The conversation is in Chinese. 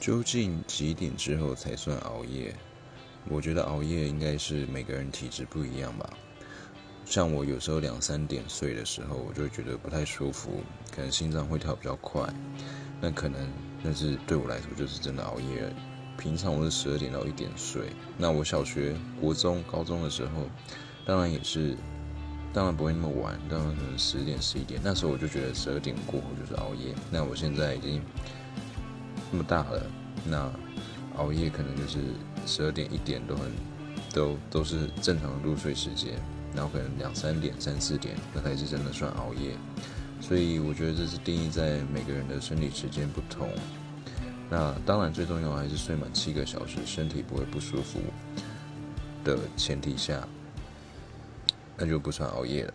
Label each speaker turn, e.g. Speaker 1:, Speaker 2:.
Speaker 1: 究竟几点之后才算熬夜？我觉得熬夜应该是每个人体质不一样吧。像我有时候两三点睡的时候，我就会觉得不太舒服，可能心脏会跳比较快。那可能那是对我来说就是真的熬夜。平常我是十二点到一点睡。那我小学、国中、高中的时候，当然也是，当然不会那么晚，当然可能十点、十一点。那时候我就觉得十二点过后就是熬夜。那我现在已经。那么大了，那熬夜可能就是十二点一点都很都都是正常的入睡时间，然后可能两三点三四点那才是真的算熬夜，所以我觉得这是定义在每个人的生理时间不同。那当然最重要还是睡满七个小时，身体不会不舒服的前提下，那就不算熬夜了。